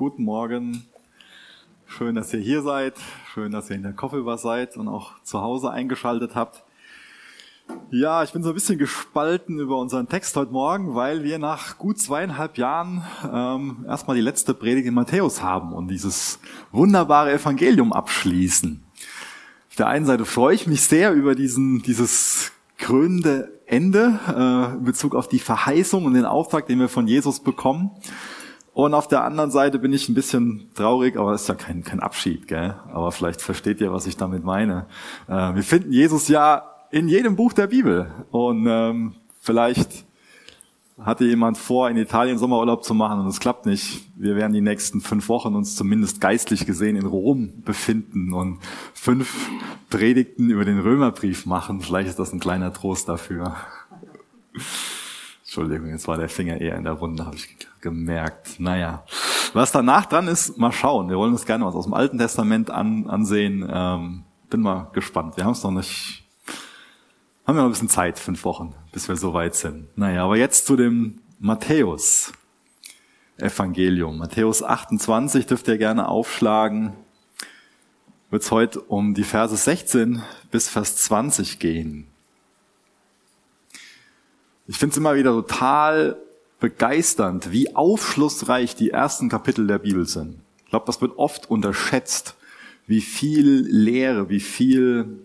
Guten Morgen. Schön, dass ihr hier seid. Schön, dass ihr in der Koffelbar seid und auch zu Hause eingeschaltet habt. Ja, ich bin so ein bisschen gespalten über unseren Text heute Morgen, weil wir nach gut zweieinhalb Jahren ähm, erstmal die letzte Predigt in Matthäus haben und dieses wunderbare Evangelium abschließen. Auf der einen Seite freue ich mich sehr über diesen, dieses krönende Ende äh, in Bezug auf die Verheißung und den Auftrag, den wir von Jesus bekommen. Und auf der anderen Seite bin ich ein bisschen traurig, aber es ist ja kein, kein Abschied, gell? Aber vielleicht versteht ihr, was ich damit meine. Äh, wir finden Jesus ja in jedem Buch der Bibel. Und ähm, vielleicht hatte jemand vor, in Italien Sommerurlaub zu machen und es klappt nicht. Wir werden die nächsten fünf Wochen uns zumindest geistlich gesehen in Rom befinden und fünf Predigten über den Römerbrief machen. Vielleicht ist das ein kleiner Trost dafür. Entschuldigung, jetzt war der Finger eher in der Wunde, habe ich gemerkt. Naja, was danach dran ist, mal schauen. Wir wollen uns gerne was aus dem Alten Testament an, ansehen. Ähm, bin mal gespannt. Wir haben es noch nicht, haben wir noch ein bisschen Zeit, fünf Wochen, bis wir so weit sind. Naja, aber jetzt zu dem Matthäus Evangelium. Matthäus 28 dürft ihr gerne aufschlagen. Wird es heute um die Verse 16 bis Vers 20 gehen. Ich finde es immer wieder total begeisternd, wie aufschlussreich die ersten Kapitel der Bibel sind. Ich glaube, das wird oft unterschätzt, wie viel Lehre, wie viel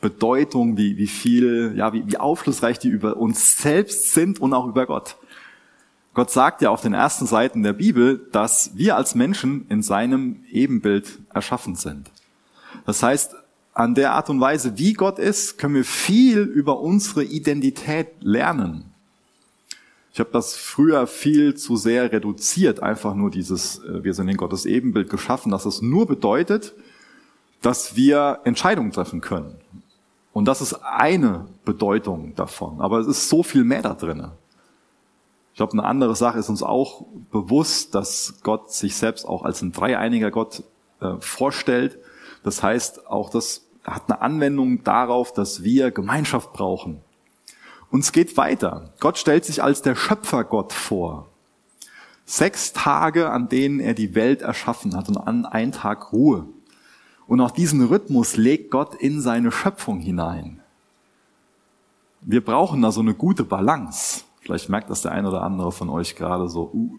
Bedeutung, wie, wie viel, ja, wie, wie aufschlussreich die über uns selbst sind und auch über Gott. Gott sagt ja auf den ersten Seiten der Bibel, dass wir als Menschen in seinem Ebenbild erschaffen sind. Das heißt, an der Art und Weise, wie Gott ist, können wir viel über unsere Identität lernen. Ich habe das früher viel zu sehr reduziert, einfach nur dieses, äh, wir sind in Gottes Ebenbild geschaffen, dass es nur bedeutet, dass wir Entscheidungen treffen können. Und das ist eine Bedeutung davon. Aber es ist so viel mehr da drin. Ich glaube, eine andere Sache ist uns auch bewusst, dass Gott sich selbst auch als ein dreieiniger Gott äh, vorstellt. Das heißt, auch das hat eine Anwendung darauf, dass wir Gemeinschaft brauchen. Und es geht weiter. Gott stellt sich als der Schöpfergott vor. Sechs Tage, an denen er die Welt erschaffen hat und an einen Tag Ruhe. Und auch diesen Rhythmus legt Gott in seine Schöpfung hinein. Wir brauchen da so eine gute Balance. Vielleicht merkt das der ein oder andere von euch gerade so, uh,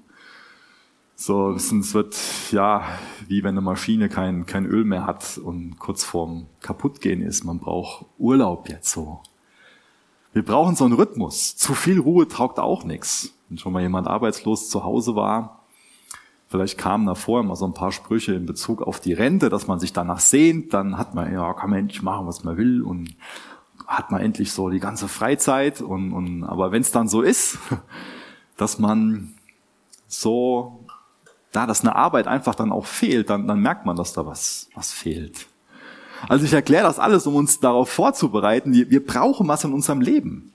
so, es wird ja wie wenn eine Maschine kein, kein Öl mehr hat und kurz vorm Kaputtgehen ist. Man braucht Urlaub jetzt so. Wir brauchen so einen Rhythmus. Zu viel Ruhe taugt auch nichts. Wenn schon mal jemand arbeitslos zu Hause war, vielleicht kamen davor immer so ein paar Sprüche in Bezug auf die Rente, dass man sich danach sehnt, dann hat man, ja, kann man endlich machen, was man will und hat man endlich so die ganze Freizeit und, und aber wenn es dann so ist, dass man so da dass eine Arbeit einfach dann auch fehlt, dann, dann merkt man, dass da was, was fehlt. Also ich erkläre das alles, um uns darauf vorzubereiten. Wir, wir brauchen was in unserem Leben.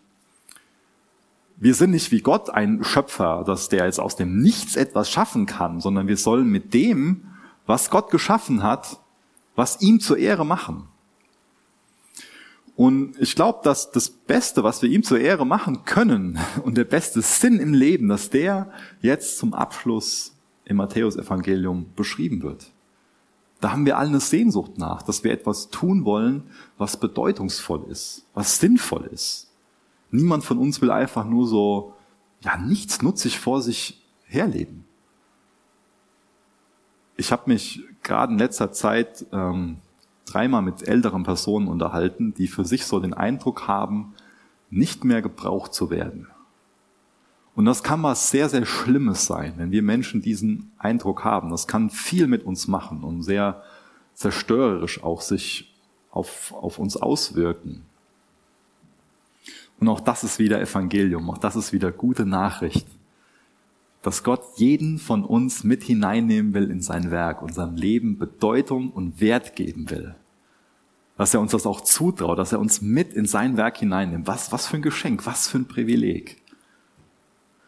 Wir sind nicht wie Gott ein Schöpfer, dass der jetzt aus dem Nichts etwas schaffen kann, sondern wir sollen mit dem, was Gott geschaffen hat, was ihm zur Ehre machen. Und ich glaube, dass das Beste, was wir ihm zur Ehre machen können und der beste Sinn im Leben, dass der jetzt zum Abschluss im Matthäusevangelium beschrieben wird. Da haben wir alle eine Sehnsucht nach, dass wir etwas tun wollen, was bedeutungsvoll ist, was sinnvoll ist. Niemand von uns will einfach nur so, ja, nichts nutzig vor sich herleben. Ich habe mich gerade in letzter Zeit ähm, dreimal mit älteren Personen unterhalten, die für sich so den Eindruck haben, nicht mehr gebraucht zu werden. Und das kann was sehr, sehr Schlimmes sein, wenn wir Menschen diesen Eindruck haben. Das kann viel mit uns machen und sehr zerstörerisch auch sich auf, auf uns auswirken. Und auch das ist wieder Evangelium, auch das ist wieder gute Nachricht, dass Gott jeden von uns mit hineinnehmen will in sein Werk, unserem Leben Bedeutung und Wert geben will. Dass er uns das auch zutraut, dass er uns mit in sein Werk hineinnimmt. Was, was für ein Geschenk, was für ein Privileg.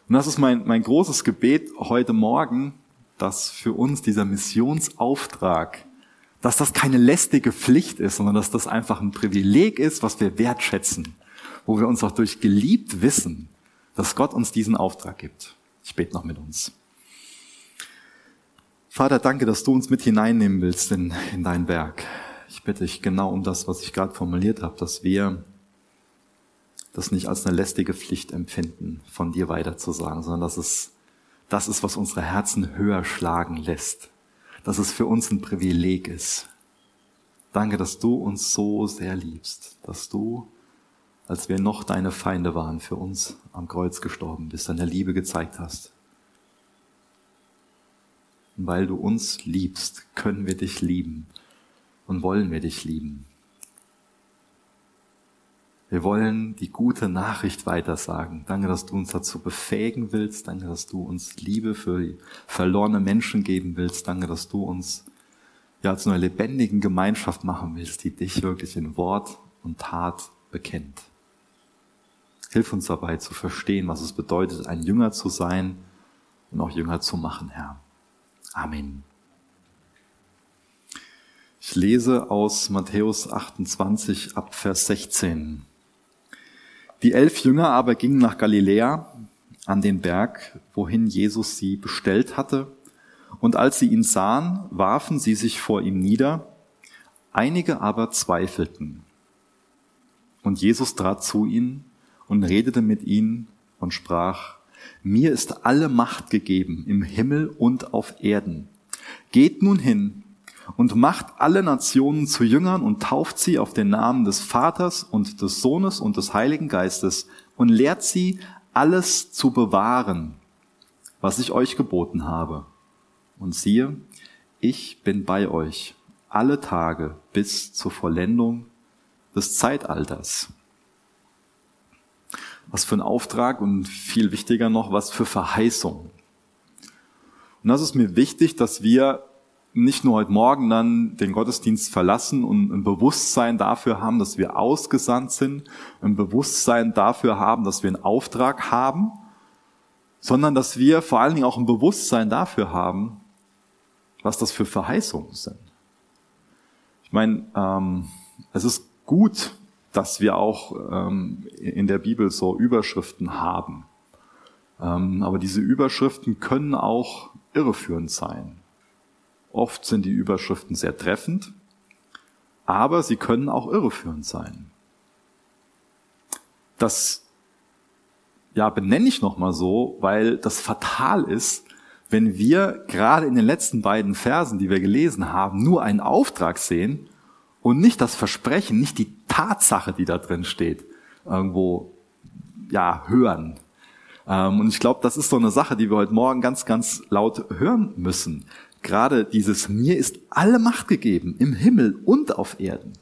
Und das ist mein, mein großes Gebet heute Morgen, dass für uns dieser Missionsauftrag, dass das keine lästige Pflicht ist, sondern dass das einfach ein Privileg ist, was wir wertschätzen, wo wir uns auch durch geliebt wissen, dass Gott uns diesen Auftrag gibt. Ich bete noch mit uns. Vater, danke, dass du uns mit hineinnehmen willst in, in dein Werk. Ich bitte dich genau um das, was ich gerade formuliert habe, dass wir das nicht als eine lästige Pflicht empfinden, von dir weiterzusagen, sondern dass es das ist, was unsere Herzen höher schlagen lässt. Dass es für uns ein Privileg ist. Danke, dass du uns so sehr liebst, dass du, als wir noch deine Feinde waren, für uns am Kreuz gestorben bist, deine Liebe gezeigt hast. Und weil du uns liebst, können wir dich lieben und wollen wir dich lieben. Wir wollen die gute Nachricht weitersagen. Danke, dass du uns dazu befähigen willst. Danke, dass du uns Liebe für verlorene Menschen geben willst. Danke, dass du uns ja zu einer lebendigen Gemeinschaft machen willst, die dich wirklich in Wort und Tat bekennt. Hilf uns dabei zu verstehen, was es bedeutet, ein Jünger zu sein und auch Jünger zu machen, Herr. Amen. Ich lese aus Matthäus 28 ab Vers 16. Die elf Jünger aber gingen nach Galiläa an den Berg, wohin Jesus sie bestellt hatte. Und als sie ihn sahen, warfen sie sich vor ihm nieder. Einige aber zweifelten. Und Jesus trat zu ihnen und redete mit ihnen und sprach, mir ist alle Macht gegeben im Himmel und auf Erden. Geht nun hin und macht alle Nationen zu Jüngern und tauft sie auf den Namen des Vaters und des Sohnes und des Heiligen Geistes und lehrt sie, alles zu bewahren, was ich euch geboten habe. Und siehe, ich bin bei euch alle Tage bis zur Vollendung des Zeitalters. Was für ein Auftrag und viel wichtiger noch, was für Verheißung. Und das ist mir wichtig, dass wir nicht nur heute Morgen dann den Gottesdienst verlassen und ein Bewusstsein dafür haben, dass wir ausgesandt sind, ein Bewusstsein dafür haben, dass wir einen Auftrag haben, sondern dass wir vor allen Dingen auch ein Bewusstsein dafür haben, was das für Verheißungen sind. Ich meine, ähm, es ist gut, dass wir auch ähm, in der Bibel so Überschriften haben. Ähm, aber diese Überschriften können auch irreführend sein. Oft sind die Überschriften sehr treffend, aber sie können auch irreführend sein. Das ja, benenne ich nochmal so, weil das fatal ist, wenn wir gerade in den letzten beiden Versen, die wir gelesen haben, nur einen Auftrag sehen und nicht das Versprechen, nicht die Tatsache, die da drin steht, irgendwo ja hören. Ähm, und ich glaube, das ist so eine Sache, die wir heute Morgen ganz, ganz laut hören müssen gerade dieses mir ist alle Macht gegeben im Himmel und auf Erden.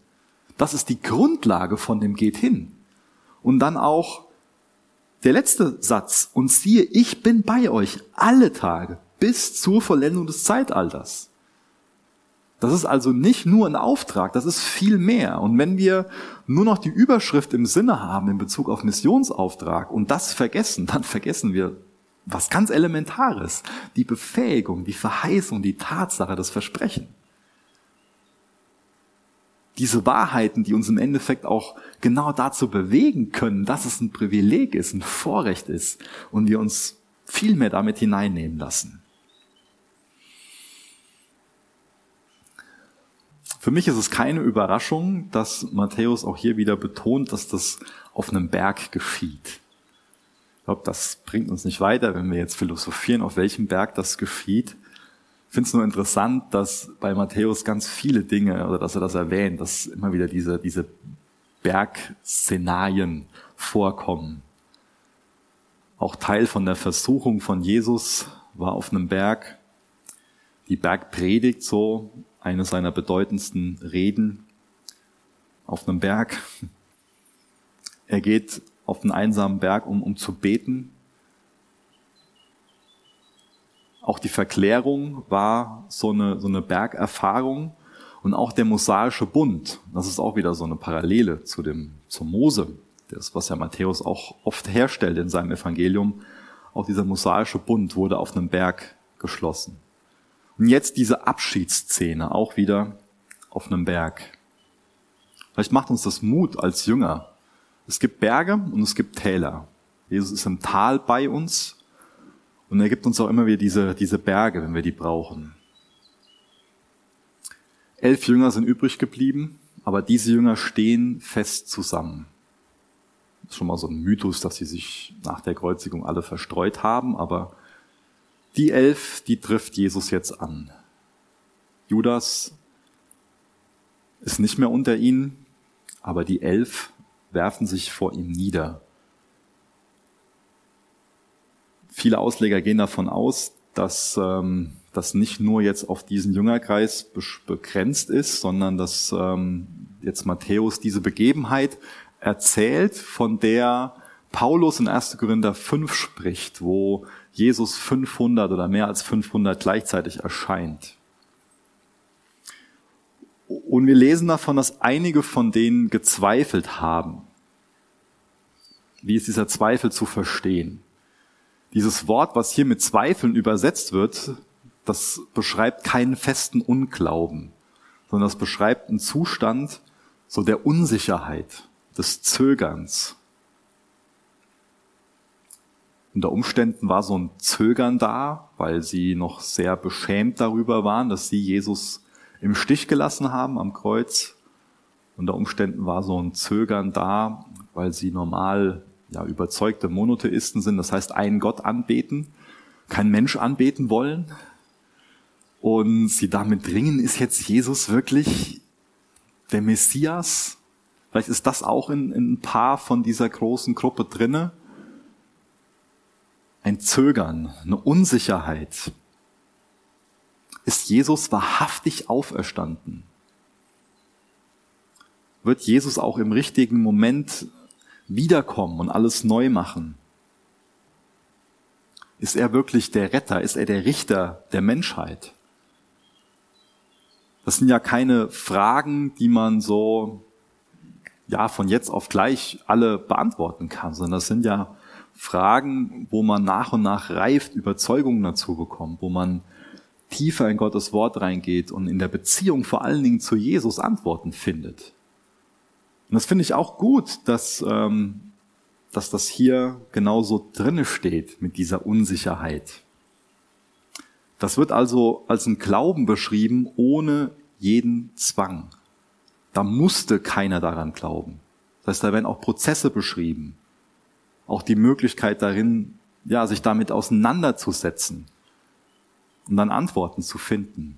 Das ist die Grundlage von dem geht hin. Und dann auch der letzte Satz. Und siehe, ich bin bei euch alle Tage bis zur Vollendung des Zeitalters. Das ist also nicht nur ein Auftrag, das ist viel mehr. Und wenn wir nur noch die Überschrift im Sinne haben in Bezug auf Missionsauftrag und das vergessen, dann vergessen wir was ganz Elementares. Die Befähigung, die Verheißung, die Tatsache, das Versprechen. Diese Wahrheiten, die uns im Endeffekt auch genau dazu bewegen können, dass es ein Privileg ist, ein Vorrecht ist und wir uns viel mehr damit hineinnehmen lassen. Für mich ist es keine Überraschung, dass Matthäus auch hier wieder betont, dass das auf einem Berg geschieht. Ich glaube, das bringt uns nicht weiter, wenn wir jetzt philosophieren, auf welchem Berg das geschieht. Ich finde es nur interessant, dass bei Matthäus ganz viele Dinge, oder dass er das erwähnt, dass immer wieder diese, diese Bergszenarien vorkommen. Auch Teil von der Versuchung von Jesus war auf einem Berg. Die Bergpredigt, so eine seiner bedeutendsten Reden auf einem Berg. Er geht auf den einsamen Berg, um, um zu beten. Auch die Verklärung war so eine, so eine Bergerfahrung und auch der mosaische Bund. Das ist auch wieder so eine Parallele zu dem, zum Mose. Das, was ja Matthäus auch oft herstellt in seinem Evangelium. Auch dieser mosaische Bund wurde auf einem Berg geschlossen. Und jetzt diese Abschiedsszene auch wieder auf einem Berg. Vielleicht macht uns das Mut als Jünger, es gibt Berge und es gibt Täler. Jesus ist im Tal bei uns und er gibt uns auch immer wieder diese, diese Berge, wenn wir die brauchen. Elf Jünger sind übrig geblieben, aber diese Jünger stehen fest zusammen. Das ist schon mal so ein Mythos, dass sie sich nach der Kreuzigung alle verstreut haben, aber die elf, die trifft Jesus jetzt an. Judas ist nicht mehr unter ihnen, aber die elf werfen sich vor ihm nieder. Viele Ausleger gehen davon aus, dass ähm, das nicht nur jetzt auf diesen Jüngerkreis begrenzt ist, sondern dass ähm, jetzt Matthäus diese Begebenheit erzählt, von der Paulus in 1. Korinther 5 spricht, wo Jesus 500 oder mehr als 500 gleichzeitig erscheint. Und wir lesen davon, dass einige von denen gezweifelt haben. Wie ist dieser Zweifel zu verstehen? Dieses Wort, was hier mit Zweifeln übersetzt wird, das beschreibt keinen festen Unglauben, sondern das beschreibt einen Zustand so der Unsicherheit, des Zögerns. Unter Umständen war so ein Zögern da, weil sie noch sehr beschämt darüber waren, dass sie Jesus im Stich gelassen haben am Kreuz. Unter Umständen war so ein Zögern da, weil sie normal ja, überzeugte Monotheisten sind, das heißt einen Gott anbeten, kein Mensch anbeten wollen. Und sie damit dringen, ist jetzt Jesus wirklich der Messias? Vielleicht ist das auch in, in ein paar von dieser großen Gruppe drinne. Ein Zögern, eine Unsicherheit. Ist Jesus wahrhaftig auferstanden? Wird Jesus auch im richtigen Moment wiederkommen und alles neu machen? Ist er wirklich der Retter? Ist er der Richter der Menschheit? Das sind ja keine Fragen, die man so, ja, von jetzt auf gleich alle beantworten kann, sondern das sind ja Fragen, wo man nach und nach reift, Überzeugungen dazu bekommt, wo man tiefer in Gottes Wort reingeht und in der Beziehung vor allen Dingen zu Jesus Antworten findet. Und das finde ich auch gut, dass, ähm, dass das hier genauso drinne steht mit dieser Unsicherheit. Das wird also als ein Glauben beschrieben ohne jeden Zwang. Da musste keiner daran glauben. Das heißt, da werden auch Prozesse beschrieben. Auch die Möglichkeit darin, ja, sich damit auseinanderzusetzen und dann Antworten zu finden.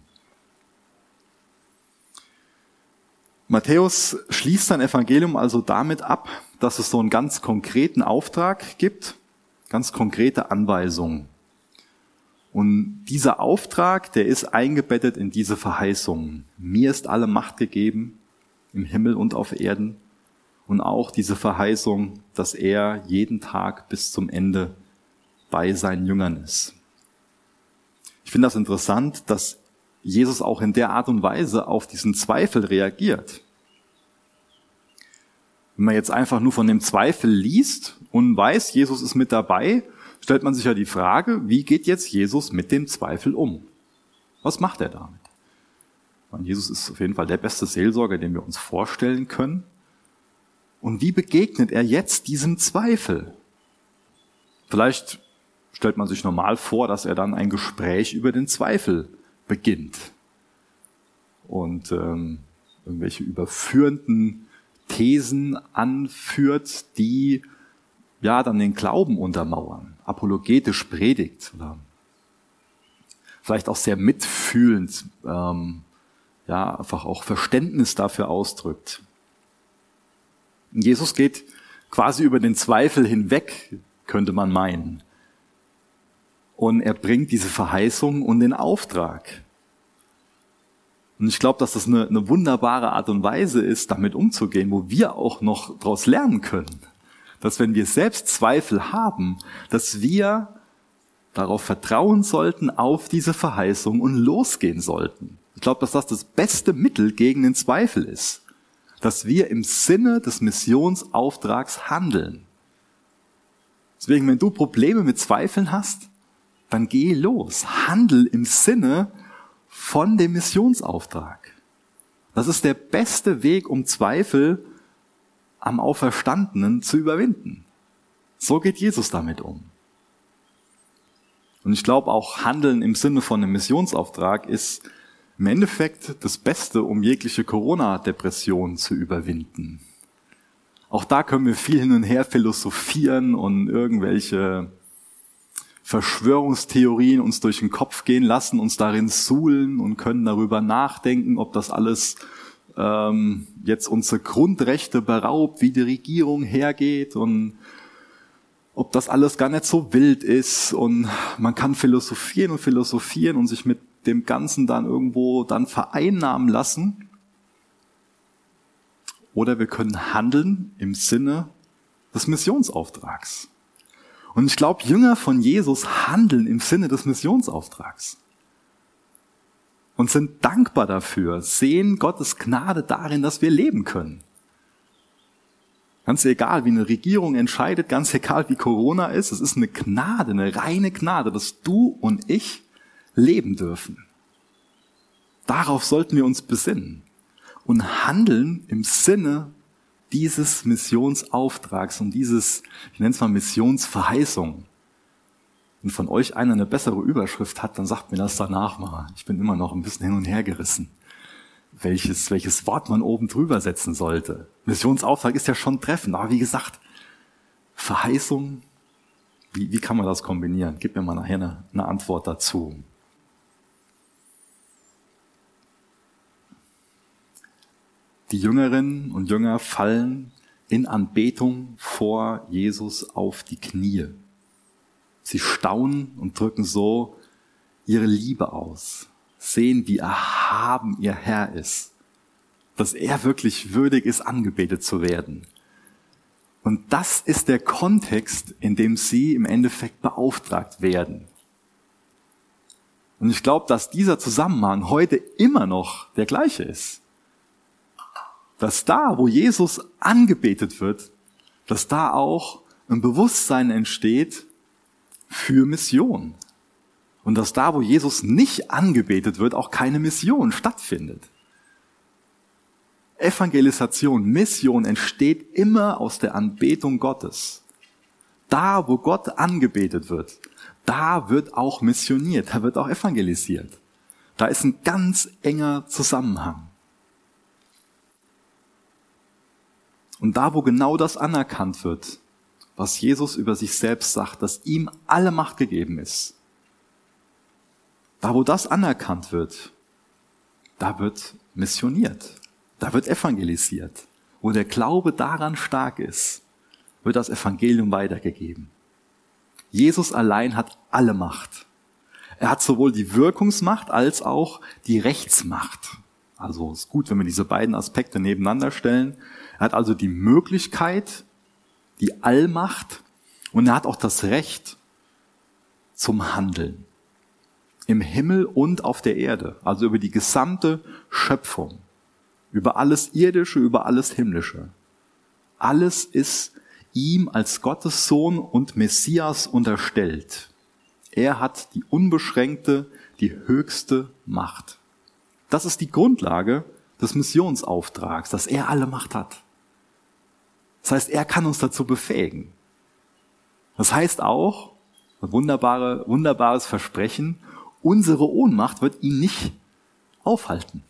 Matthäus schließt sein Evangelium also damit ab, dass es so einen ganz konkreten Auftrag gibt, ganz konkrete Anweisungen. Und dieser Auftrag, der ist eingebettet in diese Verheißungen. Mir ist alle Macht gegeben im Himmel und auf Erden. Und auch diese Verheißung, dass er jeden Tag bis zum Ende bei seinen Jüngern ist. Ich finde das interessant, dass Jesus auch in der Art und Weise auf diesen Zweifel reagiert. Wenn man jetzt einfach nur von dem Zweifel liest und weiß, Jesus ist mit dabei, stellt man sich ja die Frage, wie geht jetzt Jesus mit dem Zweifel um? Was macht er damit? Und Jesus ist auf jeden Fall der beste Seelsorger, den wir uns vorstellen können. Und wie begegnet er jetzt diesem Zweifel? Vielleicht stellt man sich normal vor, dass er dann ein Gespräch über den Zweifel beginnt und ähm, irgendwelche überführenden Thesen anführt, die ja dann den Glauben untermauern apologetisch predigt oder vielleicht auch sehr mitfühlend, ähm, ja, einfach auch Verständnis dafür ausdrückt. Jesus geht quasi über den Zweifel hinweg, könnte man meinen. Und er bringt diese Verheißung und den Auftrag. Und ich glaube, dass das eine, eine wunderbare Art und Weise ist, damit umzugehen, wo wir auch noch daraus lernen können dass wenn wir selbst Zweifel haben, dass wir darauf vertrauen sollten, auf diese Verheißung und losgehen sollten. Ich glaube, dass das das beste Mittel gegen den Zweifel ist. Dass wir im Sinne des Missionsauftrags handeln. Deswegen, wenn du Probleme mit Zweifeln hast, dann geh los. Handel im Sinne von dem Missionsauftrag. Das ist der beste Weg, um Zweifel am Auferstandenen zu überwinden. So geht Jesus damit um. Und ich glaube auch Handeln im Sinne von einem Missionsauftrag ist im Endeffekt das Beste, um jegliche Corona-Depression zu überwinden. Auch da können wir viel hin und her philosophieren und irgendwelche Verschwörungstheorien uns durch den Kopf gehen lassen, uns darin suhlen und können darüber nachdenken, ob das alles ähm, jetzt unsere Grundrechte beraubt, wie die Regierung hergeht und ob das alles gar nicht so wild ist. Und man kann philosophieren und philosophieren und sich mit dem Ganzen dann irgendwo dann vereinnahmen lassen. Oder wir können handeln im Sinne des Missionsauftrags. Und ich glaube, Jünger von Jesus handeln im Sinne des Missionsauftrags. Und sind dankbar dafür, sehen Gottes Gnade darin, dass wir leben können. Ganz egal, wie eine Regierung entscheidet, ganz egal, wie Corona ist, es ist eine Gnade, eine reine Gnade, dass du und ich leben dürfen. Darauf sollten wir uns besinnen und handeln im Sinne dieses Missionsauftrags und dieses, ich nenne es mal Missionsverheißung. Wenn von euch einer eine bessere Überschrift hat, dann sagt mir das danach mal. Ich bin immer noch ein bisschen hin und her gerissen, welches, welches Wort man oben drüber setzen sollte. Missionsauftrag ist ja schon treffend, aber wie gesagt, Verheißung, wie, wie kann man das kombinieren? Gib mir mal nachher eine, eine Antwort dazu. Die Jüngerinnen und Jünger fallen in Anbetung vor Jesus auf die Knie. Sie staunen und drücken so ihre Liebe aus, sehen, wie erhaben ihr Herr ist, dass er wirklich würdig ist, angebetet zu werden. Und das ist der Kontext, in dem sie im Endeffekt beauftragt werden. Und ich glaube, dass dieser Zusammenhang heute immer noch der gleiche ist dass da, wo Jesus angebetet wird, dass da auch ein Bewusstsein entsteht für Mission. Und dass da, wo Jesus nicht angebetet wird, auch keine Mission stattfindet. Evangelisation, Mission entsteht immer aus der Anbetung Gottes. Da, wo Gott angebetet wird, da wird auch missioniert, da wird auch evangelisiert. Da ist ein ganz enger Zusammenhang. Und da, wo genau das anerkannt wird, was Jesus über sich selbst sagt, dass ihm alle Macht gegeben ist, da, wo das anerkannt wird, da wird missioniert, da wird evangelisiert. Wo der Glaube daran stark ist, wird das Evangelium weitergegeben. Jesus allein hat alle Macht. Er hat sowohl die Wirkungsmacht als auch die Rechtsmacht. Also ist gut, wenn wir diese beiden Aspekte nebeneinander stellen. Er hat also die Möglichkeit, die Allmacht und er hat auch das Recht zum Handeln. Im Himmel und auf der Erde, also über die gesamte Schöpfung, über alles Irdische, über alles Himmlische. Alles ist ihm als Gottes Sohn und Messias unterstellt. Er hat die unbeschränkte, die höchste Macht. Das ist die Grundlage des Missionsauftrags, dass er alle Macht hat. Das heißt, er kann uns dazu befähigen. Das heißt auch, ein wunderbare, wunderbares Versprechen, unsere Ohnmacht wird ihn nicht aufhalten.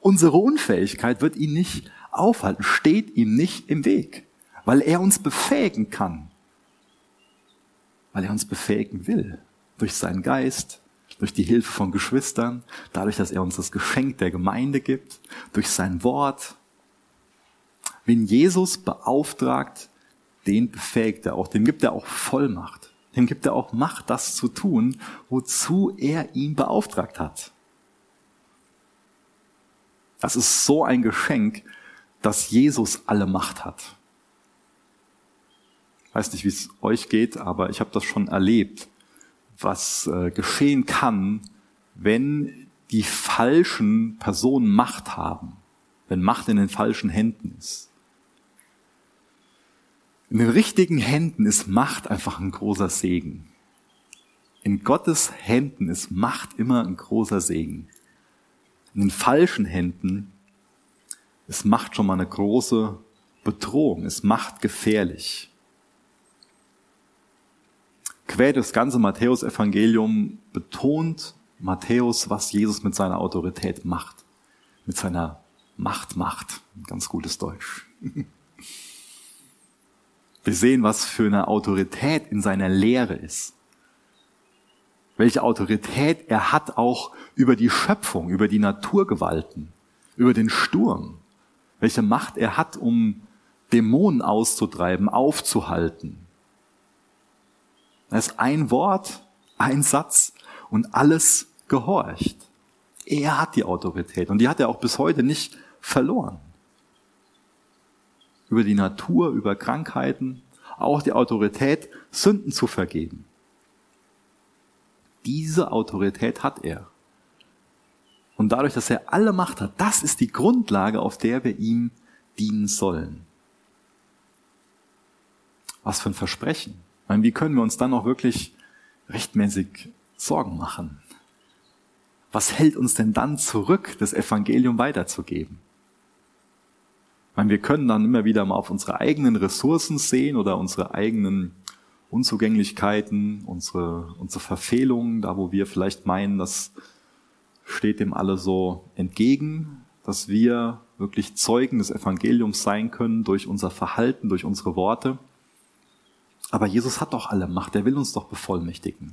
Unsere Unfähigkeit wird ihn nicht aufhalten, steht ihm nicht im Weg, weil er uns befähigen kann. Weil er uns befähigen will. Durch seinen Geist, durch die Hilfe von Geschwistern, dadurch, dass er uns das Geschenk der Gemeinde gibt, durch sein Wort, Wen Jesus beauftragt, den befähigt er auch, dem gibt er auch Vollmacht. Dem gibt er auch Macht, das zu tun, wozu er ihn beauftragt hat. Das ist so ein Geschenk, dass Jesus alle Macht hat. Ich weiß nicht, wie es euch geht, aber ich habe das schon erlebt, was äh, geschehen kann, wenn die falschen Personen Macht haben, wenn Macht in den falschen Händen ist. In den richtigen Händen ist Macht einfach ein großer Segen. In Gottes Händen ist Macht immer ein großer Segen. In den falschen Händen ist Macht schon mal eine große Bedrohung, ist Macht gefährlich. Quer das ganze Matthäus-Evangelium betont Matthäus, was Jesus mit seiner Autorität macht. Mit seiner Macht macht. Ganz gutes Deutsch. Wir sehen, was für eine Autorität in seiner Lehre ist. Welche Autorität er hat auch über die Schöpfung, über die Naturgewalten, über den Sturm. Welche Macht er hat, um Dämonen auszutreiben, aufzuhalten. Das ist ein Wort, ein Satz und alles gehorcht. Er hat die Autorität und die hat er auch bis heute nicht verloren. Über die Natur, über Krankheiten, auch die Autorität, Sünden zu vergeben. Diese Autorität hat er. Und dadurch, dass er alle Macht hat, das ist die Grundlage, auf der wir ihm dienen sollen. Was für ein Versprechen. Meine, wie können wir uns dann auch wirklich rechtmäßig Sorgen machen? Was hält uns denn dann zurück, das Evangelium weiterzugeben? Meine, wir können dann immer wieder mal auf unsere eigenen Ressourcen sehen oder unsere eigenen Unzugänglichkeiten, unsere, unsere Verfehlungen, da wo wir vielleicht meinen, das steht dem alle so entgegen, dass wir wirklich Zeugen des Evangeliums sein können durch unser Verhalten, durch unsere Worte. Aber Jesus hat doch alle Macht, er will uns doch bevollmächtigen.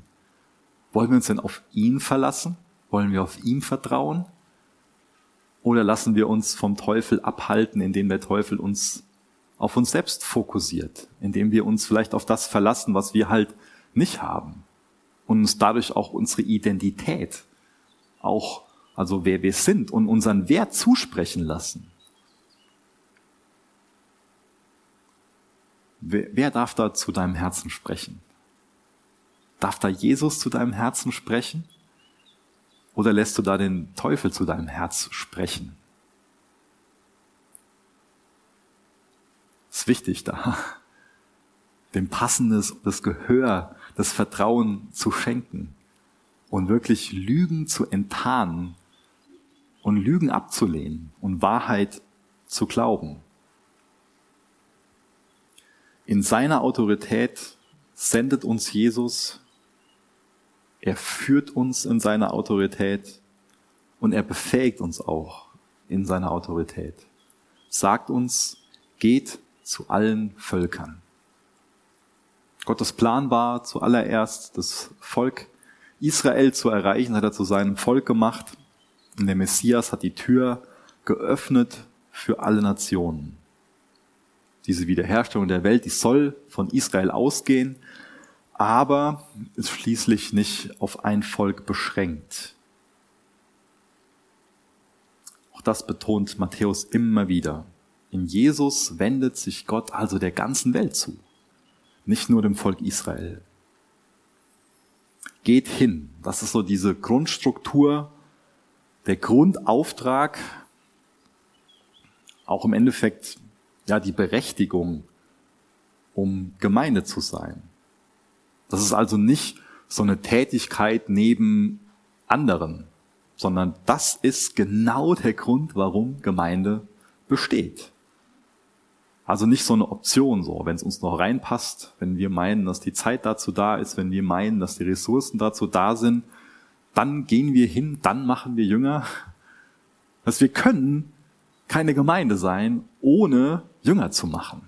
Wollen wir uns denn auf ihn verlassen? Wollen wir auf ihm vertrauen? Oder lassen wir uns vom Teufel abhalten, indem der Teufel uns auf uns selbst fokussiert, indem wir uns vielleicht auf das verlassen, was wir halt nicht haben und uns dadurch auch unsere Identität, auch also wer wir sind und unseren Wert zusprechen lassen. Wer, wer darf da zu deinem Herzen sprechen? Darf da Jesus zu deinem Herzen sprechen? Oder lässt du da den Teufel zu deinem Herz sprechen? ist wichtig da, dem passendes das Gehör, das Vertrauen zu schenken und wirklich Lügen zu enttarnen und Lügen abzulehnen und Wahrheit zu glauben. In seiner Autorität sendet uns Jesus, er führt uns in seiner Autorität und er befähigt uns auch in seiner Autorität. Sagt uns, geht zu allen Völkern. Gottes Plan war zuallererst, das Volk Israel zu erreichen, hat er zu seinem Volk gemacht. Und der Messias hat die Tür geöffnet für alle Nationen. Diese Wiederherstellung der Welt, die soll von Israel ausgehen, aber ist schließlich nicht auf ein Volk beschränkt. Auch das betont Matthäus immer wieder. In Jesus wendet sich Gott also der ganzen Welt zu, nicht nur dem Volk Israel. Geht hin, das ist so diese Grundstruktur, der Grundauftrag, auch im Endeffekt ja die Berechtigung, um Gemeinde zu sein. Das ist also nicht so eine Tätigkeit neben anderen, sondern das ist genau der Grund, warum Gemeinde besteht. Also nicht so eine Option, so, wenn es uns noch reinpasst, wenn wir meinen, dass die Zeit dazu da ist, wenn wir meinen, dass die Ressourcen dazu da sind, dann gehen wir hin, dann machen wir Jünger. Dass wir können keine Gemeinde sein, ohne Jünger zu machen.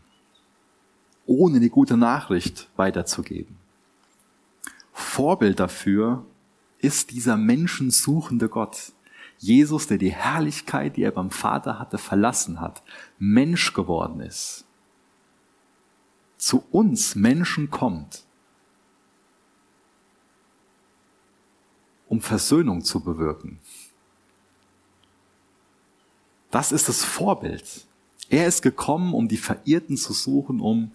Ohne die gute Nachricht weiterzugeben. Vorbild dafür ist dieser menschensuchende Gott. Jesus, der die Herrlichkeit, die er beim Vater hatte, verlassen hat, Mensch geworden ist, zu uns Menschen kommt, um Versöhnung zu bewirken. Das ist das Vorbild. Er ist gekommen, um die Verirrten zu suchen, um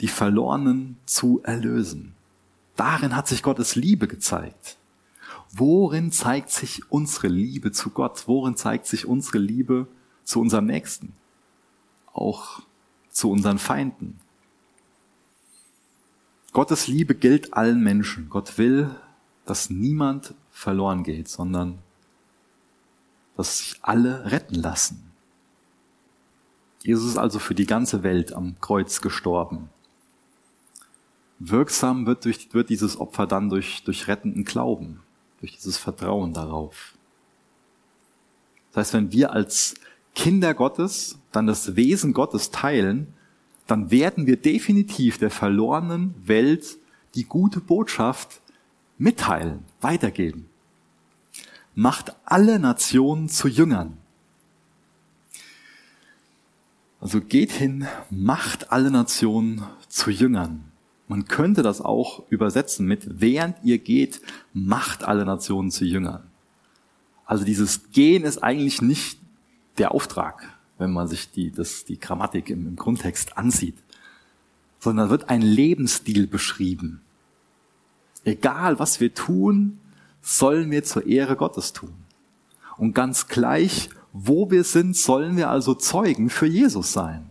die Verlorenen zu erlösen. Darin hat sich Gottes Liebe gezeigt. Worin zeigt sich unsere Liebe zu Gott? Worin zeigt sich unsere Liebe zu unserem Nächsten? Auch zu unseren Feinden. Gottes Liebe gilt allen Menschen. Gott will, dass niemand verloren geht, sondern dass sich alle retten lassen. Jesus ist also für die ganze Welt am Kreuz gestorben. Wirksam wird, durch, wird dieses Opfer dann durch, durch rettenden Glauben durch dieses Vertrauen darauf. Das heißt, wenn wir als Kinder Gottes dann das Wesen Gottes teilen, dann werden wir definitiv der verlorenen Welt die gute Botschaft mitteilen, weitergeben. Macht alle Nationen zu Jüngern. Also geht hin, macht alle Nationen zu Jüngern. Man könnte das auch übersetzen mit, während ihr geht, macht alle Nationen zu Jüngern. Also dieses Gehen ist eigentlich nicht der Auftrag, wenn man sich die, das, die Grammatik im, im Grundtext ansieht, sondern wird ein Lebensstil beschrieben. Egal was wir tun, sollen wir zur Ehre Gottes tun. Und ganz gleich, wo wir sind, sollen wir also Zeugen für Jesus sein.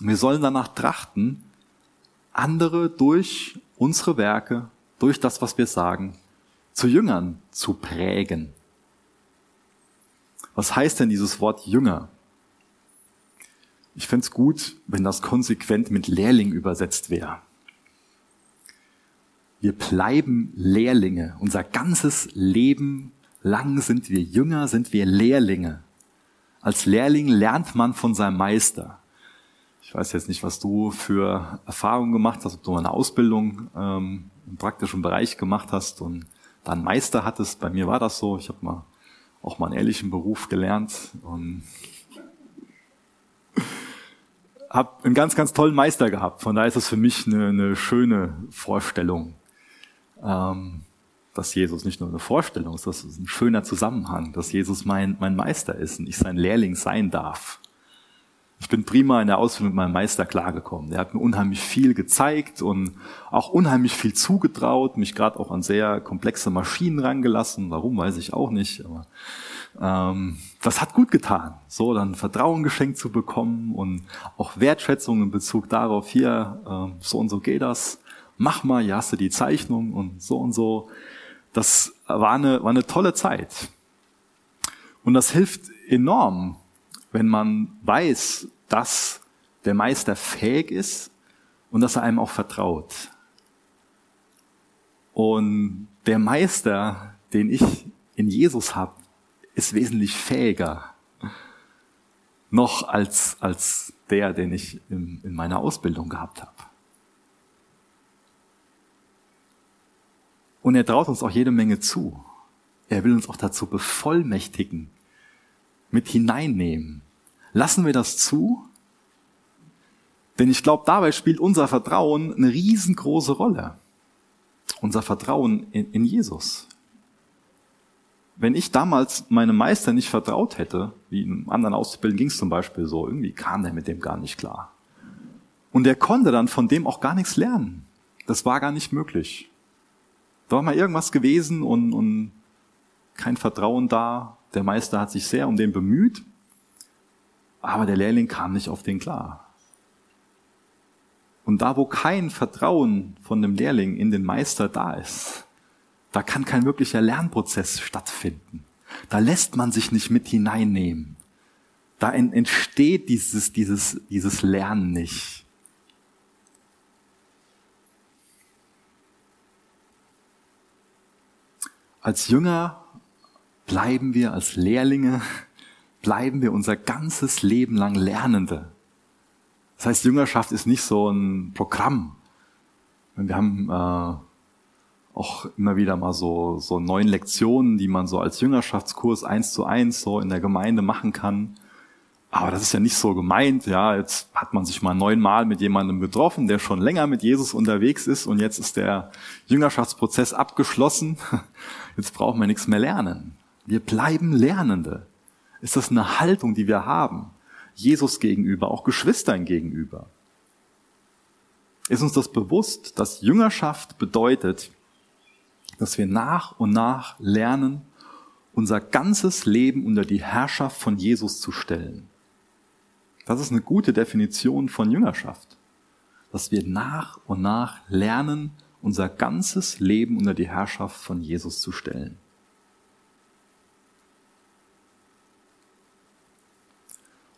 wir sollen danach trachten, andere durch unsere Werke, durch das, was wir sagen, zu Jüngern zu prägen. Was heißt denn dieses Wort Jünger? Ich fände es gut, wenn das konsequent mit Lehrling übersetzt wäre. Wir bleiben Lehrlinge. Unser ganzes Leben lang sind wir Jünger, sind wir Lehrlinge. Als Lehrling lernt man von seinem Meister. Ich weiß jetzt nicht, was du für Erfahrungen gemacht hast, ob du eine Ausbildung ähm, im praktischen Bereich gemacht hast und dann Meister hattest. Bei mir war das so. Ich habe mal auch mal einen ehrlichen Beruf gelernt und habe einen ganz, ganz tollen Meister gehabt. Von daher ist es für mich eine, eine schöne Vorstellung, ähm, dass Jesus nicht nur eine Vorstellung ist, das ist ein schöner Zusammenhang, dass Jesus mein, mein Meister ist und ich sein Lehrling sein darf. Ich bin prima in der Ausbildung mit meinem Meister klargekommen. Der hat mir unheimlich viel gezeigt und auch unheimlich viel zugetraut, mich gerade auch an sehr komplexe Maschinen rangelassen. Warum, weiß ich auch nicht. Aber ähm, das hat gut getan, so dann Vertrauen geschenkt zu bekommen und auch Wertschätzung in Bezug darauf, hier, äh, so und so geht das, mach mal, hier hast du die Zeichnung und so und so. Das war eine, war eine tolle Zeit. Und das hilft enorm, wenn man weiß, dass der Meister fähig ist und dass er einem auch vertraut. Und der Meister, den ich in Jesus habe, ist wesentlich fähiger noch als, als der, den ich in, in meiner Ausbildung gehabt habe. Und er traut uns auch jede Menge zu. Er will uns auch dazu bevollmächtigen, mit hineinnehmen. Lassen wir das zu? Denn ich glaube, dabei spielt unser Vertrauen eine riesengroße Rolle. Unser Vertrauen in, in Jesus. Wenn ich damals meinem Meister nicht vertraut hätte, wie in anderen Ausbilden ging es zum Beispiel so, irgendwie kam der mit dem gar nicht klar. Und er konnte dann von dem auch gar nichts lernen. Das war gar nicht möglich. Da war mal irgendwas gewesen und, und kein Vertrauen da. Der Meister hat sich sehr um den bemüht, aber der Lehrling kam nicht auf den klar. Und da, wo kein Vertrauen von dem Lehrling in den Meister da ist, da kann kein wirklicher Lernprozess stattfinden. Da lässt man sich nicht mit hineinnehmen. Da entsteht dieses, dieses, dieses Lernen nicht. Als Jünger bleiben wir als Lehrlinge bleiben wir unser ganzes Leben lang Lernende. Das heißt, Jüngerschaft ist nicht so ein Programm. Wir haben äh, auch immer wieder mal so, so neun Lektionen, die man so als Jüngerschaftskurs eins zu eins so in der Gemeinde machen kann. Aber das ist ja nicht so gemeint, ja, jetzt hat man sich mal neunmal mit jemandem getroffen, der schon länger mit Jesus unterwegs ist und jetzt ist der Jüngerschaftsprozess abgeschlossen. Jetzt brauchen wir nichts mehr lernen. Wir bleiben Lernende ist das eine Haltung, die wir haben, Jesus gegenüber, auch Geschwistern gegenüber. Ist uns das bewusst, dass Jüngerschaft bedeutet, dass wir nach und nach lernen, unser ganzes Leben unter die Herrschaft von Jesus zu stellen. Das ist eine gute Definition von Jüngerschaft, dass wir nach und nach lernen, unser ganzes Leben unter die Herrschaft von Jesus zu stellen.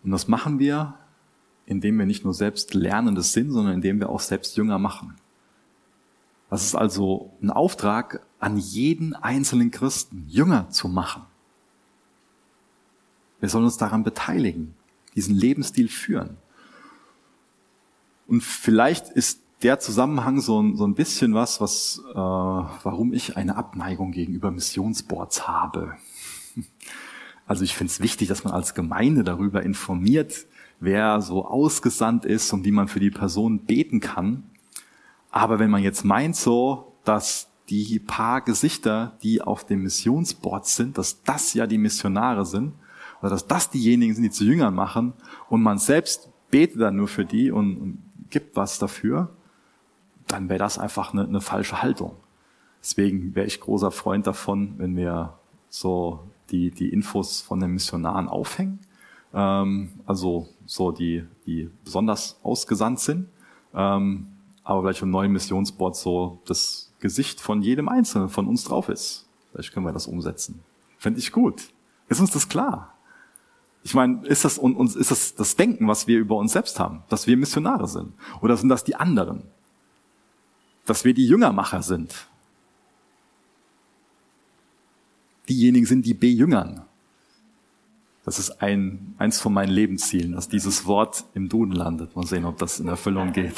Und das machen wir, indem wir nicht nur selbst Lernendes sind, sondern indem wir auch selbst Jünger machen. Das ist also ein Auftrag an jeden einzelnen Christen Jünger zu machen. Wir sollen uns daran beteiligen, diesen Lebensstil führen. Und vielleicht ist der Zusammenhang so ein, so ein bisschen was, was, äh, warum ich eine Abneigung gegenüber Missionsboards habe. Also ich finde es wichtig, dass man als Gemeinde darüber informiert, wer so ausgesandt ist und wie man für die Person beten kann. Aber wenn man jetzt meint so, dass die paar Gesichter, die auf dem Missionsboard sind, dass das ja die Missionare sind, oder dass das diejenigen sind, die zu Jüngern machen, und man selbst betet dann nur für die und, und gibt was dafür, dann wäre das einfach eine, eine falsche Haltung. Deswegen wäre ich großer Freund davon, wenn wir so die, die Infos von den Missionaren aufhängen, ähm, also so die, die besonders ausgesandt sind, ähm, aber vielleicht im neuen Missionsboard so das Gesicht von jedem Einzelnen von uns drauf ist. Vielleicht können wir das umsetzen. Fände ich gut. Ist uns das klar? Ich meine, ist das uns ist das das Denken, was wir über uns selbst haben, dass wir Missionare sind, oder sind das die anderen, dass wir die Jüngermacher sind, diejenigen sind, die bejüngern. Das ist ein, eins von meinen Lebenszielen, dass dieses Wort im Duden landet. Mal sehen, ob das in Erfüllung geht.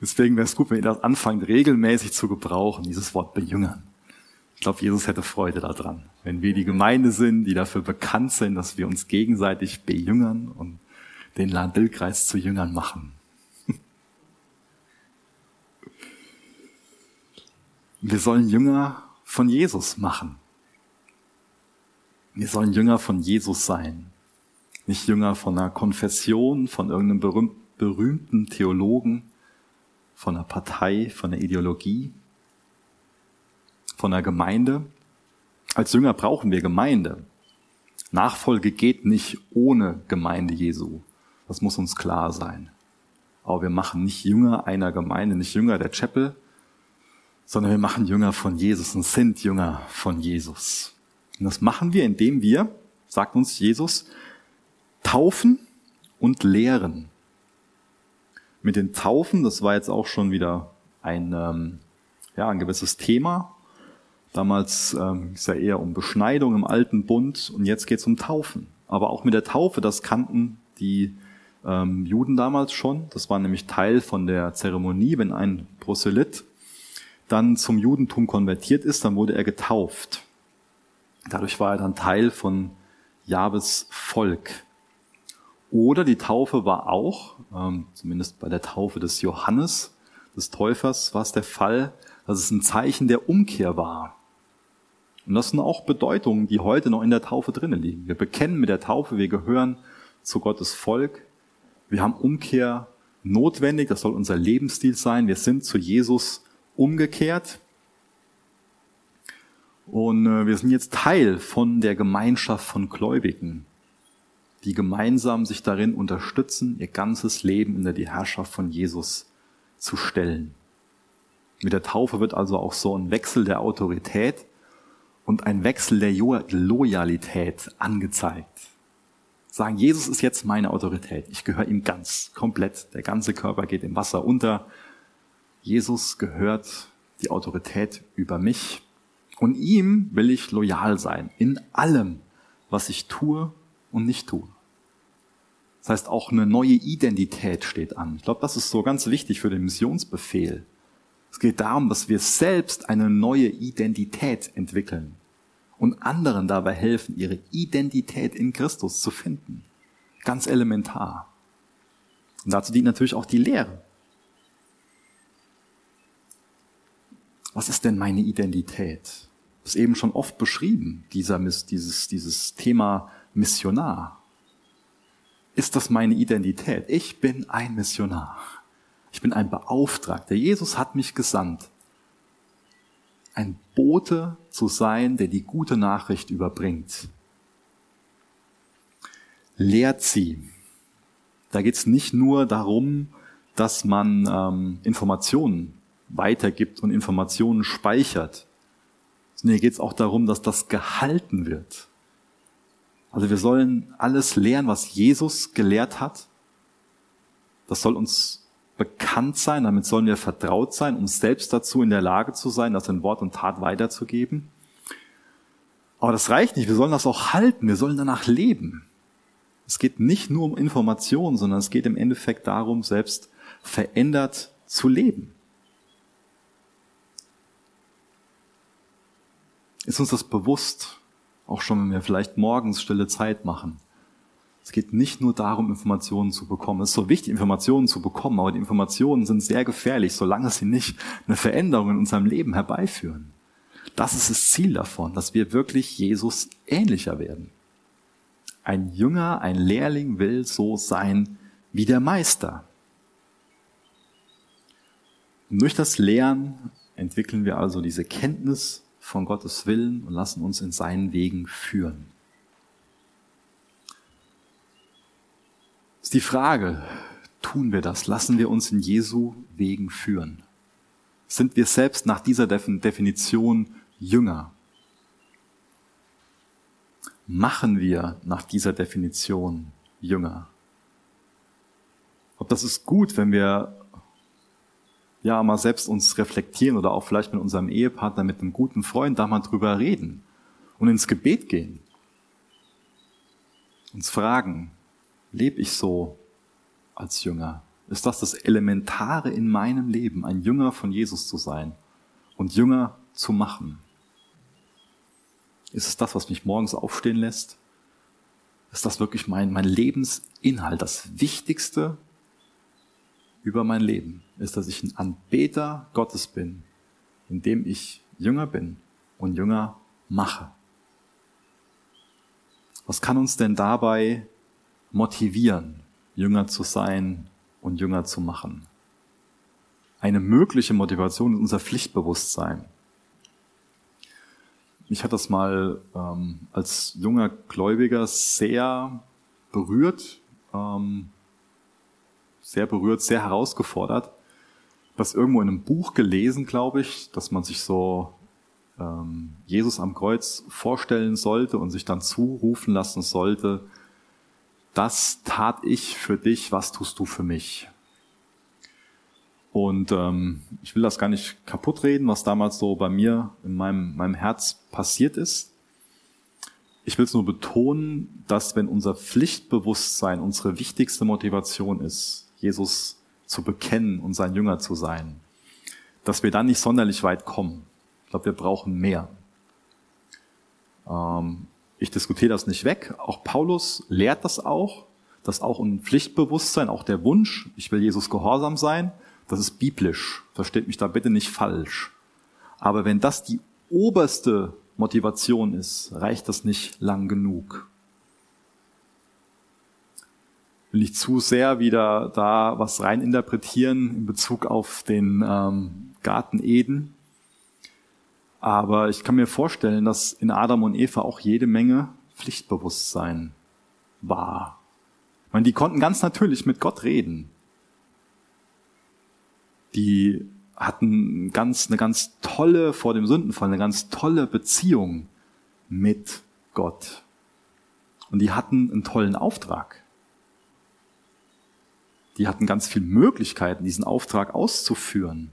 Deswegen wäre es gut, wenn ihr das anfangt, regelmäßig zu gebrauchen, dieses Wort bejüngern. Ich glaube, Jesus hätte Freude daran, wenn wir die Gemeinde sind, die dafür bekannt sind, dass wir uns gegenseitig bejüngern und den Landilkreis zu Jüngern machen. Wir sollen Jünger von Jesus machen. Wir sollen Jünger von Jesus sein. Nicht Jünger von einer Konfession, von irgendeinem berühmten Theologen, von einer Partei, von einer Ideologie, von einer Gemeinde. Als Jünger brauchen wir Gemeinde. Nachfolge geht nicht ohne Gemeinde Jesu. Das muss uns klar sein. Aber wir machen nicht Jünger einer Gemeinde, nicht Jünger der Chapel, sondern wir machen Jünger von Jesus und sind Jünger von Jesus. Und das machen wir, indem wir, sagt uns Jesus, taufen und lehren. Mit den Taufen, das war jetzt auch schon wieder ein, ähm, ja, ein gewisses Thema. Damals ähm, ist ja eher um Beschneidung im alten Bund und jetzt geht es um Taufen. Aber auch mit der Taufe, das kannten die ähm, Juden damals schon. Das war nämlich Teil von der Zeremonie, wenn ein Proselyt dann zum Judentum konvertiert ist, dann wurde er getauft. Dadurch war er dann Teil von Jabes Volk. Oder die Taufe war auch, ähm, zumindest bei der Taufe des Johannes, des Täufers, war es der Fall, dass es ein Zeichen der Umkehr war. Und das sind auch Bedeutungen, die heute noch in der Taufe drinnen liegen. Wir bekennen mit der Taufe, wir gehören zu Gottes Volk. Wir haben Umkehr notwendig, das soll unser Lebensstil sein. Wir sind zu Jesus umgekehrt. Und äh, wir sind jetzt Teil von der Gemeinschaft von Gläubigen, die gemeinsam sich darin unterstützen, ihr ganzes Leben unter die Herrschaft von Jesus zu stellen. Mit der Taufe wird also auch so ein Wechsel der Autorität und ein Wechsel der Loyalität angezeigt. Sagen, Jesus ist jetzt meine Autorität. Ich gehöre ihm ganz, komplett. Der ganze Körper geht im Wasser unter. Jesus gehört die Autorität über mich und ihm will ich loyal sein in allem, was ich tue und nicht tue. Das heißt, auch eine neue Identität steht an. Ich glaube, das ist so ganz wichtig für den Missionsbefehl. Es geht darum, dass wir selbst eine neue Identität entwickeln und anderen dabei helfen, ihre Identität in Christus zu finden. Ganz elementar. Und dazu dient natürlich auch die Lehre. Was ist denn meine Identität? Das ist eben schon oft beschrieben, dieser, dieses, dieses Thema Missionar. Ist das meine Identität? Ich bin ein Missionar. Ich bin ein Beauftragter. Jesus hat mich gesandt, ein Bote zu sein, der die gute Nachricht überbringt. Lehrt sie. Da geht es nicht nur darum, dass man ähm, Informationen weitergibt und Informationen speichert. Sondern hier geht es auch darum, dass das gehalten wird. Also wir sollen alles lernen, was Jesus gelehrt hat. Das soll uns bekannt sein, damit sollen wir vertraut sein, um selbst dazu in der Lage zu sein, das in Wort und Tat weiterzugeben. Aber das reicht nicht, wir sollen das auch halten, wir sollen danach leben. Es geht nicht nur um Informationen, sondern es geht im Endeffekt darum, selbst verändert zu leben. Ist uns das bewusst, auch schon wenn wir vielleicht morgens stille Zeit machen? Es geht nicht nur darum, Informationen zu bekommen. Es ist so wichtig, Informationen zu bekommen, aber die Informationen sind sehr gefährlich, solange sie nicht eine Veränderung in unserem Leben herbeiführen. Das ist das Ziel davon, dass wir wirklich Jesus ähnlicher werden. Ein Jünger, ein Lehrling will so sein wie der Meister. Und durch das Lehren entwickeln wir also diese Kenntnis von Gottes Willen und lassen uns in seinen Wegen führen. ist die Frage, tun wir das? Lassen wir uns in Jesu Wegen führen? Sind wir selbst nach dieser Definition Jünger? Machen wir nach dieser Definition Jünger? Ob das ist gut, wenn wir ja mal selbst uns reflektieren oder auch vielleicht mit unserem Ehepartner, mit einem guten Freund da mal drüber reden und ins Gebet gehen. Uns fragen, lebe ich so als Jünger? Ist das das Elementare in meinem Leben, ein Jünger von Jesus zu sein und Jünger zu machen? Ist es das, was mich morgens aufstehen lässt? Ist das wirklich mein, mein Lebensinhalt? Das Wichtigste über mein Leben ist, dass ich ein Anbeter Gottes bin, indem ich Jünger bin und Jünger mache. Was kann uns denn dabei motivieren, Jünger zu sein und Jünger zu machen. Eine mögliche Motivation ist unser Pflichtbewusstsein. Mich hat das mal ähm, als junger Gläubiger sehr berührt, ähm, sehr berührt, sehr herausgefordert. Das irgendwo in einem Buch gelesen, glaube ich, dass man sich so ähm, Jesus am Kreuz vorstellen sollte und sich dann zurufen lassen sollte, das tat ich für dich, was tust du für mich? Und ähm, ich will das gar nicht kaputt reden, was damals so bei mir in meinem, meinem Herz passiert ist. Ich will es nur betonen, dass wenn unser Pflichtbewusstsein unsere wichtigste Motivation ist, Jesus zu bekennen und sein Jünger zu sein, dass wir dann nicht sonderlich weit kommen. Ich glaube, wir brauchen mehr. Ähm, ich diskutiere das nicht weg. Auch Paulus lehrt das auch, dass auch ein Pflichtbewusstsein, auch der Wunsch, ich will Jesus gehorsam sein, das ist biblisch. Versteht mich da bitte nicht falsch. Aber wenn das die oberste Motivation ist, reicht das nicht lang genug. Will ich zu sehr wieder da was reininterpretieren in Bezug auf den ähm, Garten Eden. Aber ich kann mir vorstellen, dass in Adam und Eva auch jede Menge Pflichtbewusstsein war. Ich meine, die konnten ganz natürlich mit Gott reden. Die hatten ganz, eine ganz tolle, vor dem Sündenfall, eine ganz tolle Beziehung mit Gott. Und die hatten einen tollen Auftrag. Die hatten ganz viele Möglichkeiten, diesen Auftrag auszuführen.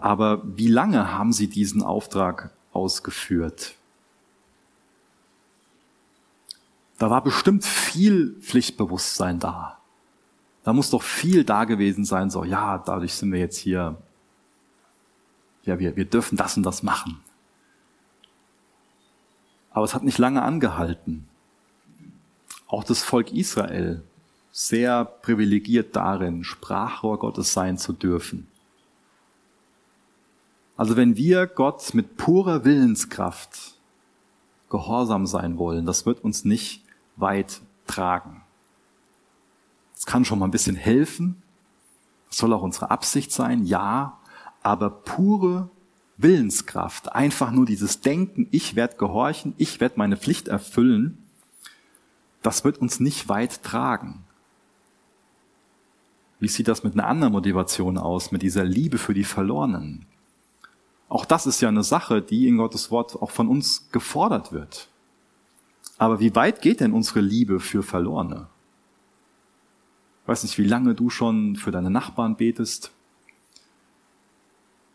Aber wie lange haben sie diesen Auftrag ausgeführt? Da war bestimmt viel Pflichtbewusstsein da. Da muss doch viel da gewesen sein, so, ja, dadurch sind wir jetzt hier, ja, wir, wir dürfen das und das machen. Aber es hat nicht lange angehalten. Auch das Volk Israel, sehr privilegiert darin, Sprachrohr Gottes sein zu dürfen. Also wenn wir Gott mit purer Willenskraft gehorsam sein wollen, das wird uns nicht weit tragen. Es kann schon mal ein bisschen helfen. Das soll auch unsere Absicht sein, ja. Aber pure Willenskraft, einfach nur dieses Denken, ich werde gehorchen, ich werde meine Pflicht erfüllen, das wird uns nicht weit tragen. Wie sieht das mit einer anderen Motivation aus, mit dieser Liebe für die Verlorenen? Auch das ist ja eine Sache, die in Gottes Wort auch von uns gefordert wird. Aber wie weit geht denn unsere Liebe für Verlorene? Ich weiß nicht, wie lange du schon für deine Nachbarn betest,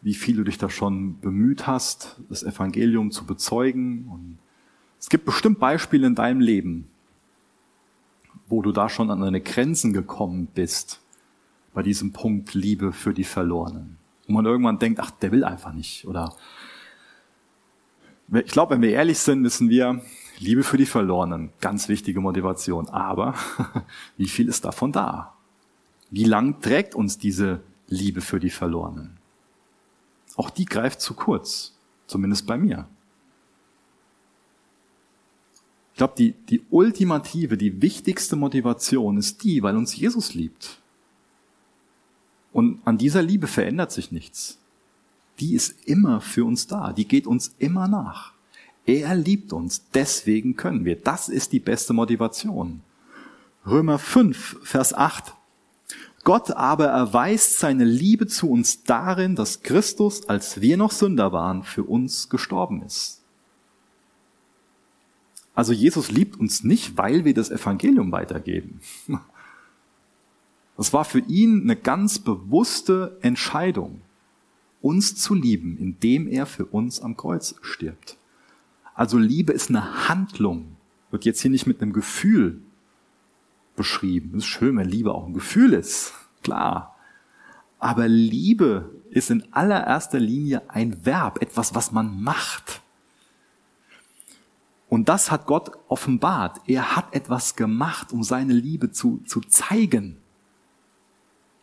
wie viel du dich da schon bemüht hast, das Evangelium zu bezeugen. Und es gibt bestimmt Beispiele in deinem Leben, wo du da schon an deine Grenzen gekommen bist, bei diesem Punkt Liebe für die Verlorenen. Wo man irgendwann denkt, ach, der will einfach nicht. Oder ich glaube, wenn wir ehrlich sind, wissen wir, Liebe für die Verlorenen, ganz wichtige Motivation. Aber wie viel ist davon da? Wie lang trägt uns diese Liebe für die Verlorenen? Auch die greift zu kurz, zumindest bei mir. Ich glaube, die, die ultimative, die wichtigste Motivation ist die, weil uns Jesus liebt. Und an dieser Liebe verändert sich nichts. Die ist immer für uns da, die geht uns immer nach. Er liebt uns, deswegen können wir. Das ist die beste Motivation. Römer 5, Vers 8. Gott aber erweist seine Liebe zu uns darin, dass Christus, als wir noch Sünder waren, für uns gestorben ist. Also Jesus liebt uns nicht, weil wir das Evangelium weitergeben. Das war für ihn eine ganz bewusste Entscheidung, uns zu lieben, indem er für uns am Kreuz stirbt. Also Liebe ist eine Handlung, wird jetzt hier nicht mit einem Gefühl beschrieben. Es ist schön, wenn Liebe auch ein Gefühl ist, klar. Aber Liebe ist in allererster Linie ein Verb, etwas, was man macht. Und das hat Gott offenbart. Er hat etwas gemacht, um seine Liebe zu, zu zeigen.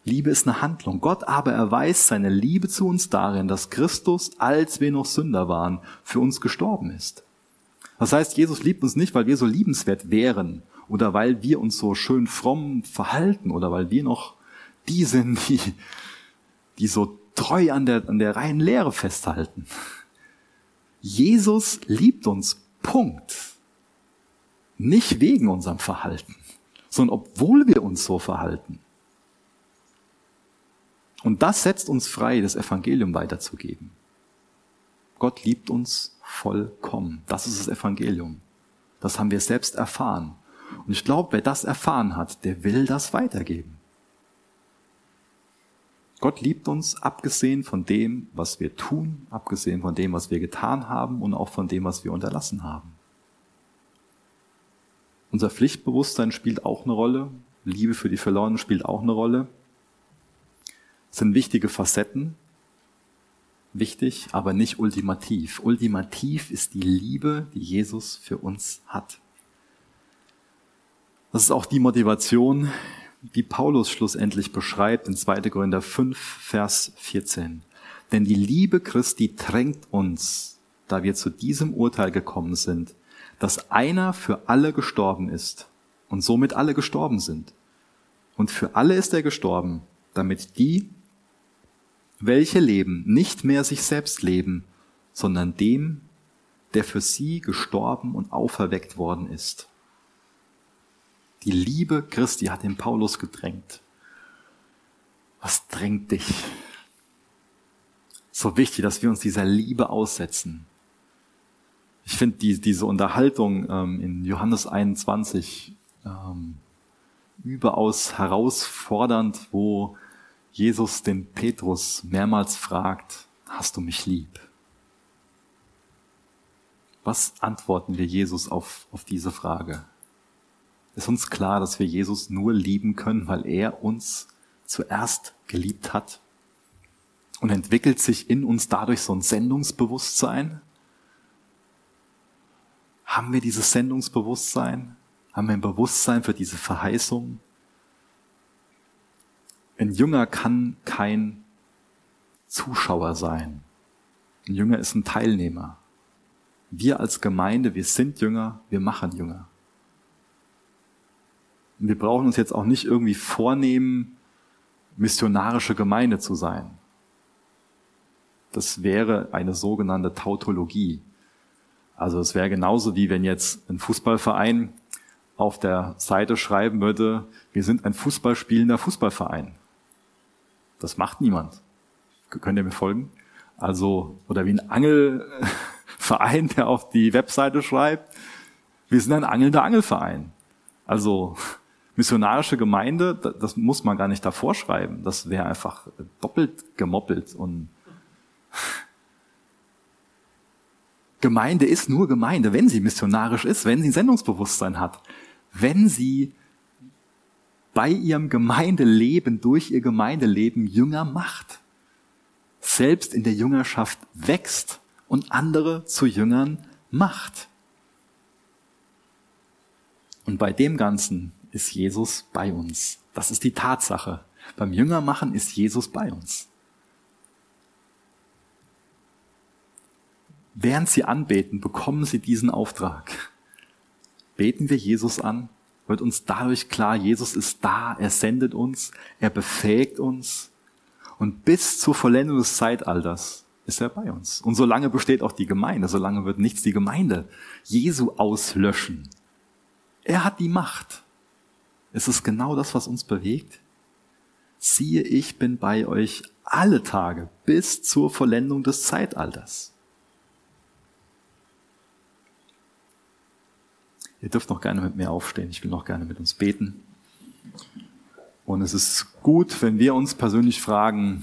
Liebe ist eine Handlung. Gott aber erweist seine Liebe zu uns darin, dass Christus, als wir noch Sünder waren, für uns gestorben ist. Das heißt, Jesus liebt uns nicht, weil wir so liebenswert wären oder weil wir uns so schön fromm verhalten oder weil wir noch die sind, die, die so treu an der, an der reinen Lehre festhalten. Jesus liebt uns, Punkt. Nicht wegen unserem Verhalten, sondern obwohl wir uns so verhalten. Und das setzt uns frei, das Evangelium weiterzugeben. Gott liebt uns vollkommen. Das ist das Evangelium. Das haben wir selbst erfahren. Und ich glaube, wer das erfahren hat, der will das weitergeben. Gott liebt uns, abgesehen von dem, was wir tun, abgesehen von dem, was wir getan haben und auch von dem, was wir unterlassen haben. Unser Pflichtbewusstsein spielt auch eine Rolle. Liebe für die Verlorenen spielt auch eine Rolle sind wichtige Facetten, wichtig, aber nicht ultimativ. Ultimativ ist die Liebe, die Jesus für uns hat. Das ist auch die Motivation, die Paulus schlussendlich beschreibt in 2. Korinther 5, Vers 14. Denn die Liebe Christi drängt uns, da wir zu diesem Urteil gekommen sind, dass einer für alle gestorben ist und somit alle gestorben sind. Und für alle ist er gestorben, damit die, welche leben, nicht mehr sich selbst leben, sondern dem, der für sie gestorben und auferweckt worden ist. Die Liebe Christi hat den Paulus gedrängt. Was drängt dich? So wichtig, dass wir uns dieser Liebe aussetzen. Ich finde die, diese Unterhaltung ähm, in Johannes 21 ähm, überaus herausfordernd, wo Jesus den Petrus mehrmals fragt, hast du mich lieb? Was antworten wir Jesus auf, auf diese Frage? Ist uns klar, dass wir Jesus nur lieben können, weil er uns zuerst geliebt hat? Und entwickelt sich in uns dadurch so ein Sendungsbewusstsein? Haben wir dieses Sendungsbewusstsein? Haben wir ein Bewusstsein für diese Verheißung? Ein Jünger kann kein Zuschauer sein. Ein Jünger ist ein Teilnehmer. Wir als Gemeinde, wir sind Jünger, wir machen Jünger. Und wir brauchen uns jetzt auch nicht irgendwie vornehmen, missionarische Gemeinde zu sein. Das wäre eine sogenannte Tautologie. Also es wäre genauso wie wenn jetzt ein Fußballverein auf der Seite schreiben würde, wir sind ein Fußballspielender Fußballverein. Das macht niemand. Könnt ihr mir folgen? Also, oder wie ein Angelverein, der auf die Webseite schreibt, wir sind ein angelnder Angelverein. Also, Missionarische Gemeinde, das muss man gar nicht davor schreiben. Das wäre einfach doppelt gemoppelt und Gemeinde ist nur Gemeinde, wenn sie missionarisch ist, wenn sie ein Sendungsbewusstsein hat, wenn sie bei ihrem Gemeindeleben, durch ihr Gemeindeleben Jünger macht, selbst in der Jüngerschaft wächst und andere zu Jüngern macht. Und bei dem Ganzen ist Jesus bei uns. Das ist die Tatsache. Beim Jüngermachen ist Jesus bei uns. Während sie anbeten, bekommen sie diesen Auftrag. Beten wir Jesus an, wird uns dadurch klar, Jesus ist da, er sendet uns, er befähigt uns und bis zur Vollendung des Zeitalters ist er bei uns. Und solange besteht auch die Gemeinde, solange wird nichts die Gemeinde Jesu auslöschen. Er hat die Macht. Ist es genau das, was uns bewegt? Siehe, ich bin bei euch alle Tage bis zur Vollendung des Zeitalters. Ihr dürft noch gerne mit mir aufstehen. Ich will noch gerne mit uns beten. Und es ist gut, wenn wir uns persönlich fragen,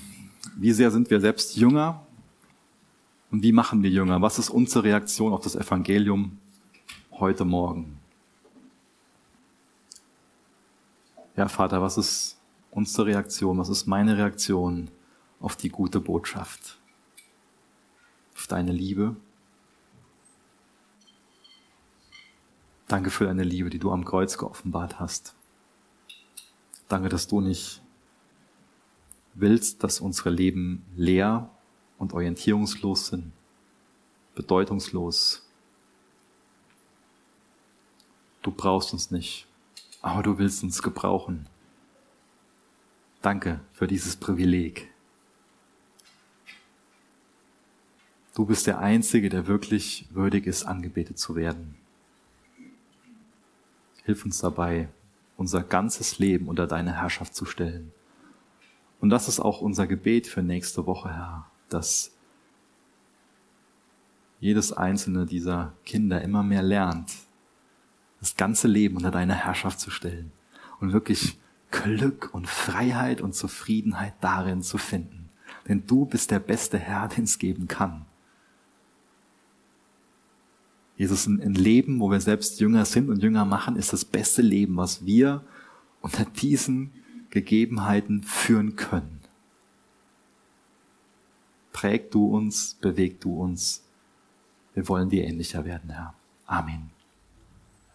wie sehr sind wir selbst Jünger und wie machen wir Jünger? Was ist unsere Reaktion auf das Evangelium heute Morgen? Ja, Vater, was ist unsere Reaktion? Was ist meine Reaktion auf die gute Botschaft? Auf deine Liebe? Danke für deine Liebe, die du am Kreuz geoffenbart hast. Danke, dass du nicht willst, dass unsere Leben leer und orientierungslos sind, bedeutungslos. Du brauchst uns nicht, aber du willst uns gebrauchen. Danke für dieses Privileg. Du bist der Einzige, der wirklich würdig ist, angebetet zu werden. Hilf uns dabei, unser ganzes Leben unter deine Herrschaft zu stellen. Und das ist auch unser Gebet für nächste Woche, Herr, dass jedes einzelne dieser Kinder immer mehr lernt, das ganze Leben unter deine Herrschaft zu stellen und wirklich Glück und Freiheit und Zufriedenheit darin zu finden. Denn du bist der beste Herr, den es geben kann. Jesus, ein Leben, wo wir selbst Jünger sind und Jünger machen, ist das beste Leben, was wir unter diesen Gegebenheiten führen können. Präg du uns, beweg du uns. Wir wollen dir ähnlicher werden, Herr. Amen.